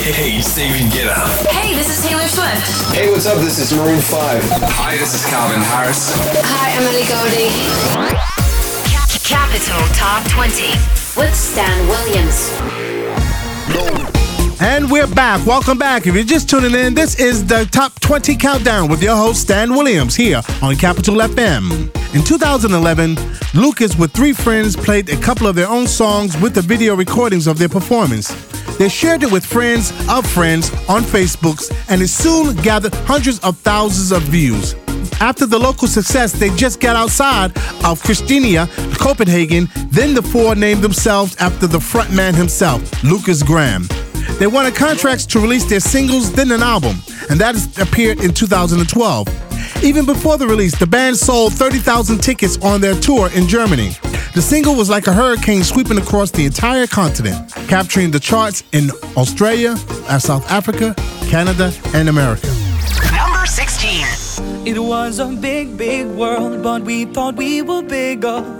Hey, Steven Guetta. Hey, this is Taylor Swift. Hey, what's up? This is Maroon 5. Hi, this is Calvin Harris. Hi, Emily Goldie. Capital Top 20 with Stan Williams. And we're back. Welcome back. If you're just tuning in, this is the Top 20 Countdown with your host, Stan Williams, here on Capital FM. In 2011, Lucas, with three friends, played a couple of their own songs with the video recordings of their performance. They shared it with friends of friends on Facebooks and it soon gathered hundreds of thousands of views. After the local success, they just got outside of Christiania, Copenhagen. Then the four named themselves after the frontman himself, Lukas Graham. They wanted contracts to release their singles, then an album, and that appeared in 2012. Even before the release, the band sold 30,000 tickets on their tour in Germany. The single was like a hurricane sweeping across the entire continent, capturing the charts in Australia, uh, South Africa, Canada, and America. Number 16. It was a big, big world, but we thought we were bigger.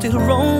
still roaming.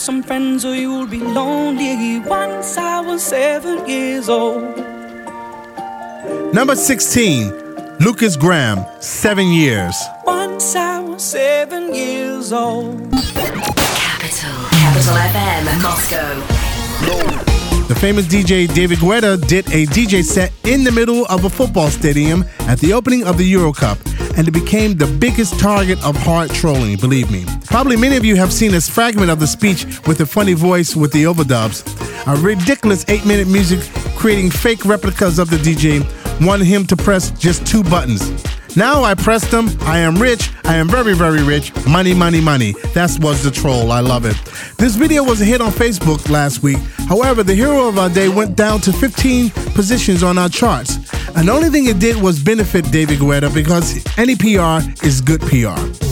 some friends or you'll be lonely. Once I was seven years old. Number 16, Lukas Graham, Seven Years. Once I was seven years old. Capital. Capital FM, Moscow. The famous DJ David Guetta did a DJ set in the middle of a football stadium at the opening of the Euro Cup, and it became the biggest target of hard trolling, believe me. Probably many of you have seen this fragment of the speech with the funny voice with the overdubs. A ridiculous eight minute music creating fake replicas of the DJ, wanting him to press just two buttons. Now I pressed them. I am rich. I am very, very rich. Money, money, money. That was the troll. I love it. This video was a hit on Facebook last week. However, the hero of our day went down to 15 positions on our charts. And the only thing it did was benefit David Guetta because any PR is good PR.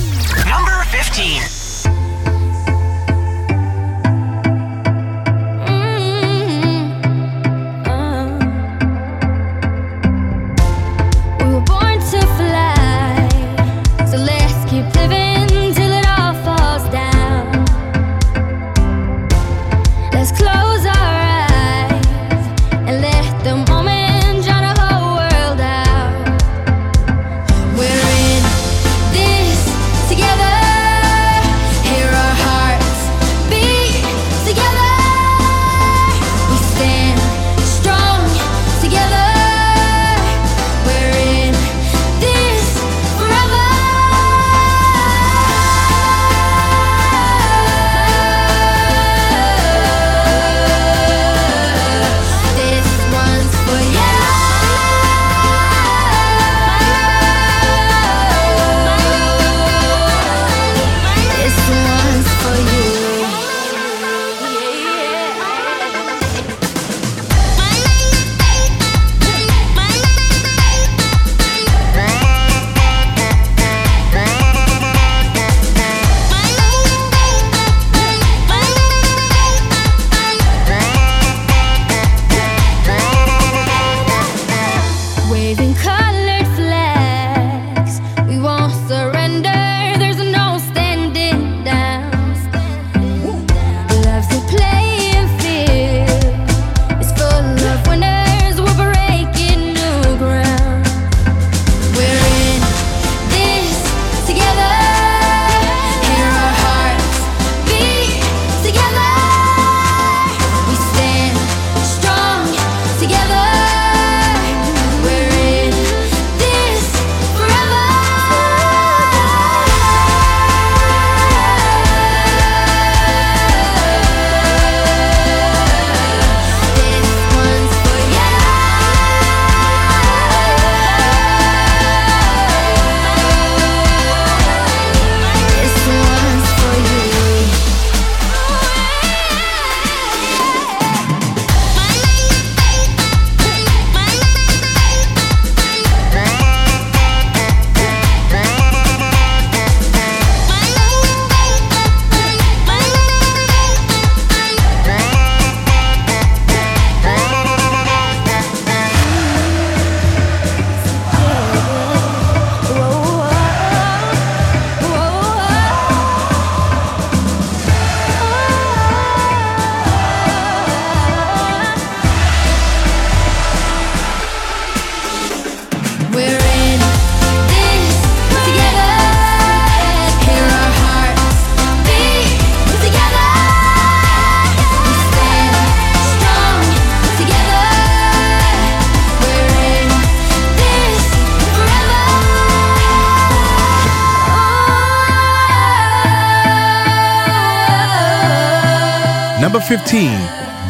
15,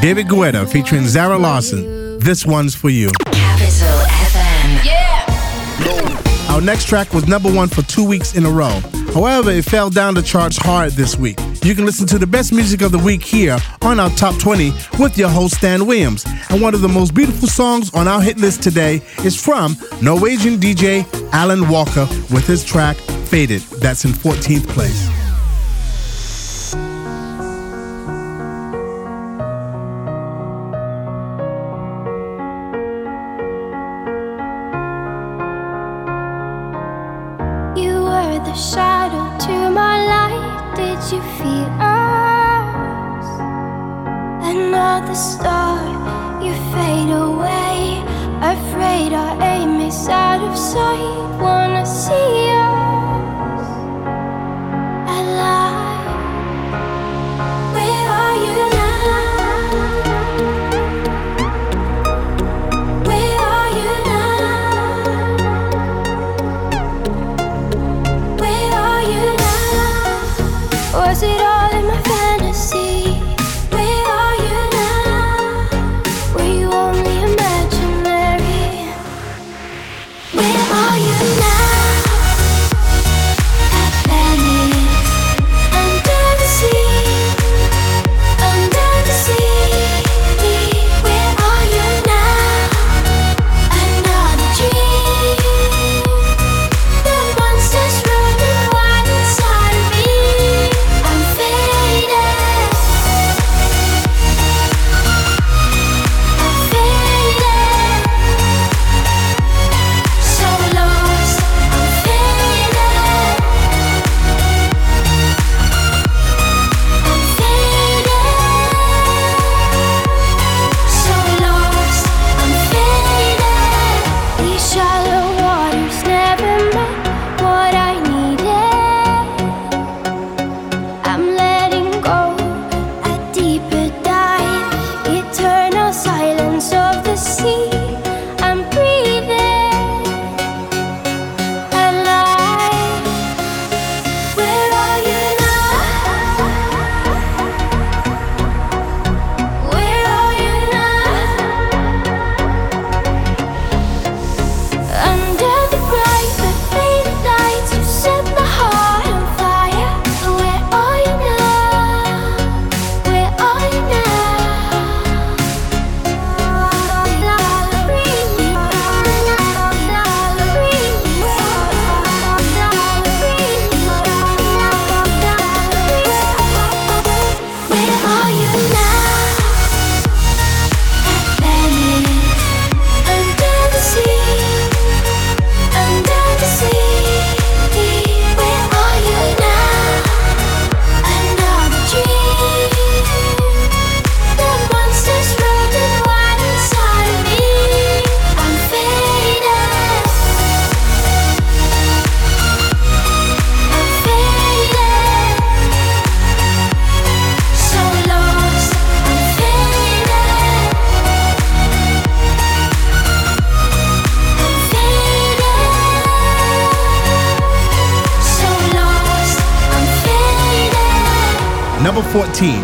David Guetta featuring Zara Larsson. This one's for you. Capital FM. Yeah. Our next track was number one for two weeks in a row. However, it fell down the charts hard this week. You can listen to the best music of the week here on our top 20 with your host Stan Williams. And one of the most beautiful songs on our hit list today is from Norwegian DJ Alan Walker with his track Faded. That's in 14th place. Where see you? still 14,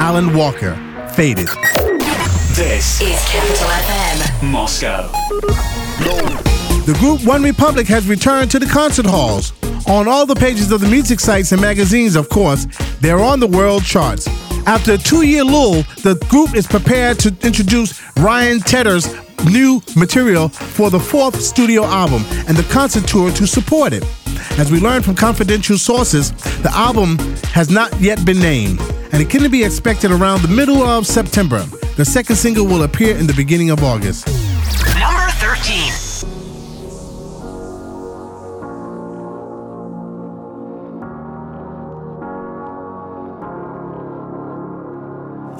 Alan Walker, Faded. This Is Capital FM. Moscow. The group One Republic has returned to the concert halls. On all the pages of the music sites and magazines, of course, they're on the world charts. After a two year lull, the group is prepared to introduce Ryan Tedder's new material for the fourth studio album and the concert tour to support it. As we learned from confidential sources, the album has not yet been named, and it can be expected around the middle of September. The second single will appear in the beginning of August. Number 13.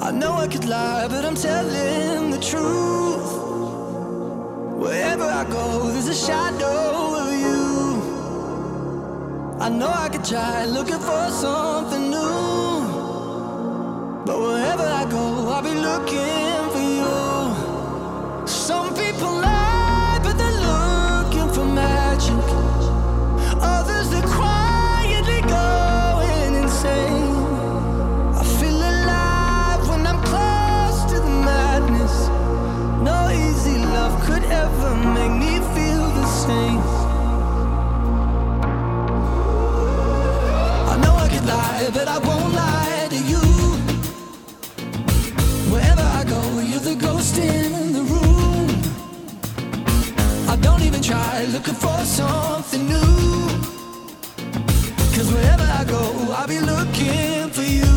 I know I could lie, but I'm telling the truth. Wherever I go, there's a shadow of you. I know I could try looking for something new. But wherever I go, I'll be looking for you. Some people lie, but they're looking for magic. Others, they're quietly going insane. I feel alive when I'm close to the madness. No easy love could ever make me feel the same. Looking for something new. Cause wherever I go, I'll be looking for you.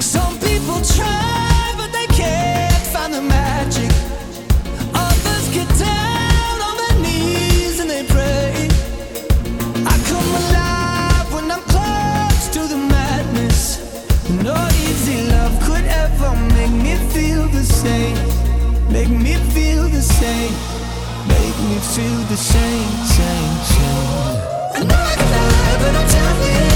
Some people try, but they can't find the magic. Others get down on their knees and they pray. I come alive when I'm close to the madness. No easy love could ever make me feel the same. Make me feel the same. Feel the same, same, same. I know I can lie, but I'm telling the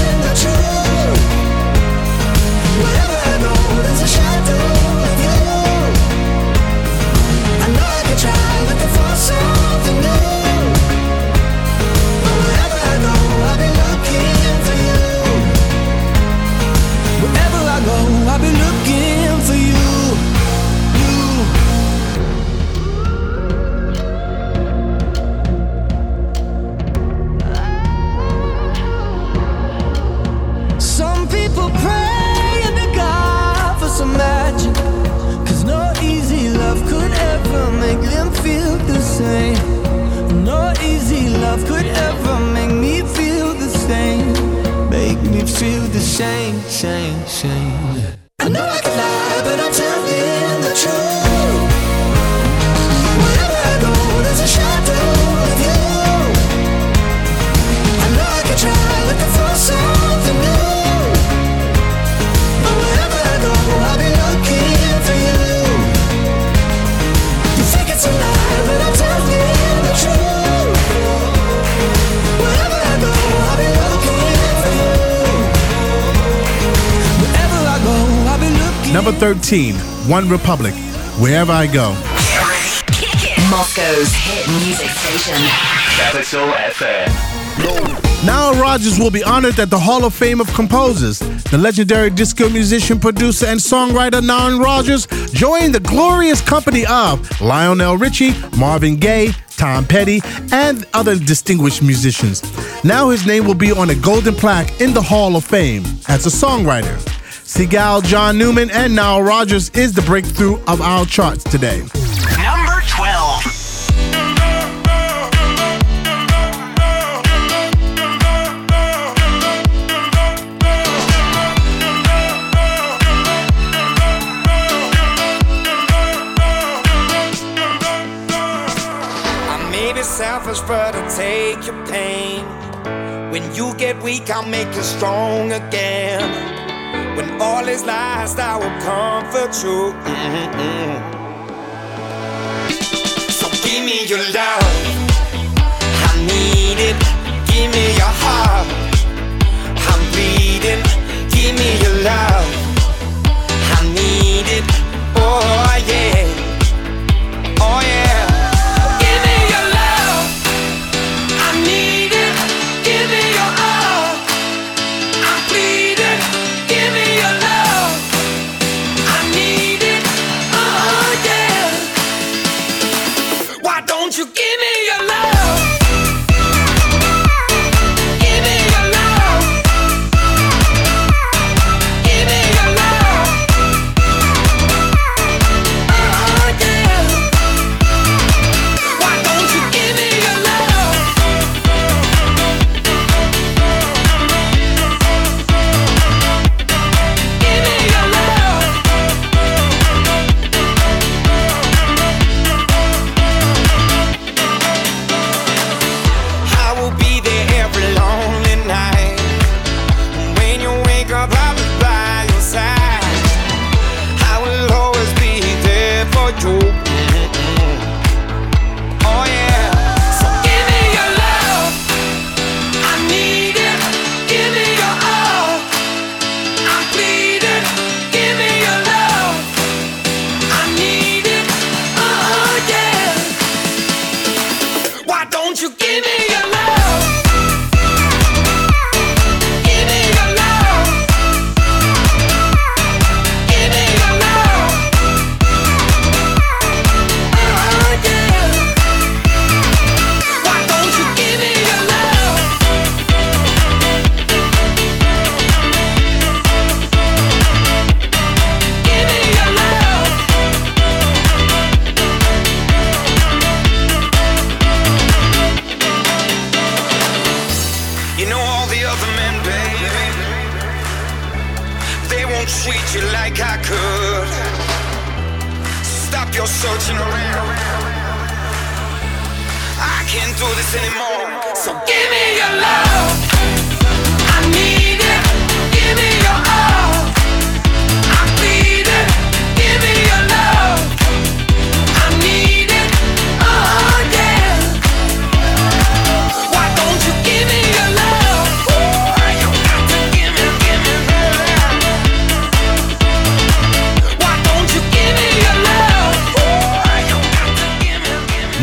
same. No easy love could ever make me feel the same. Make me feel the same, same, same. I know I can lie, Number 13, One Republic, Wherever I Go. Moscow's hit music station. Capital FM. Now Rogers will be honored at the Hall of Fame of Composers. The legendary disco musician, producer, and songwriter Nile Rodgers joined the glorious company of Lionel Richie, Marvin Gaye, Tom Petty, and other distinguished musicians. Now his name will be on a golden plaque in the Hall of Fame as a songwriter. Sigala, John Newman, and Nile Rodgers is the breakthrough of our charts today. Number 12. I may be selfish, but I take your pain. When you get weak, I'll make you strong again. When all is lost, I will comfort you. Mm-mm. So give me your love, I need it. Give me your heart, I'm bleeding. Give me your love,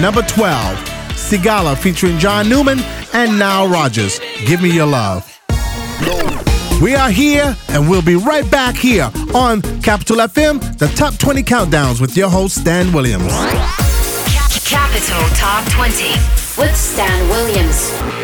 Number 12, Sigala featuring John Newman and Nile Rodgers. Give me your love. We are here and we'll be right back here on Capital FM, the top 20 countdowns with your host, Stan Williams. Capital Top 20 with Stan Williams.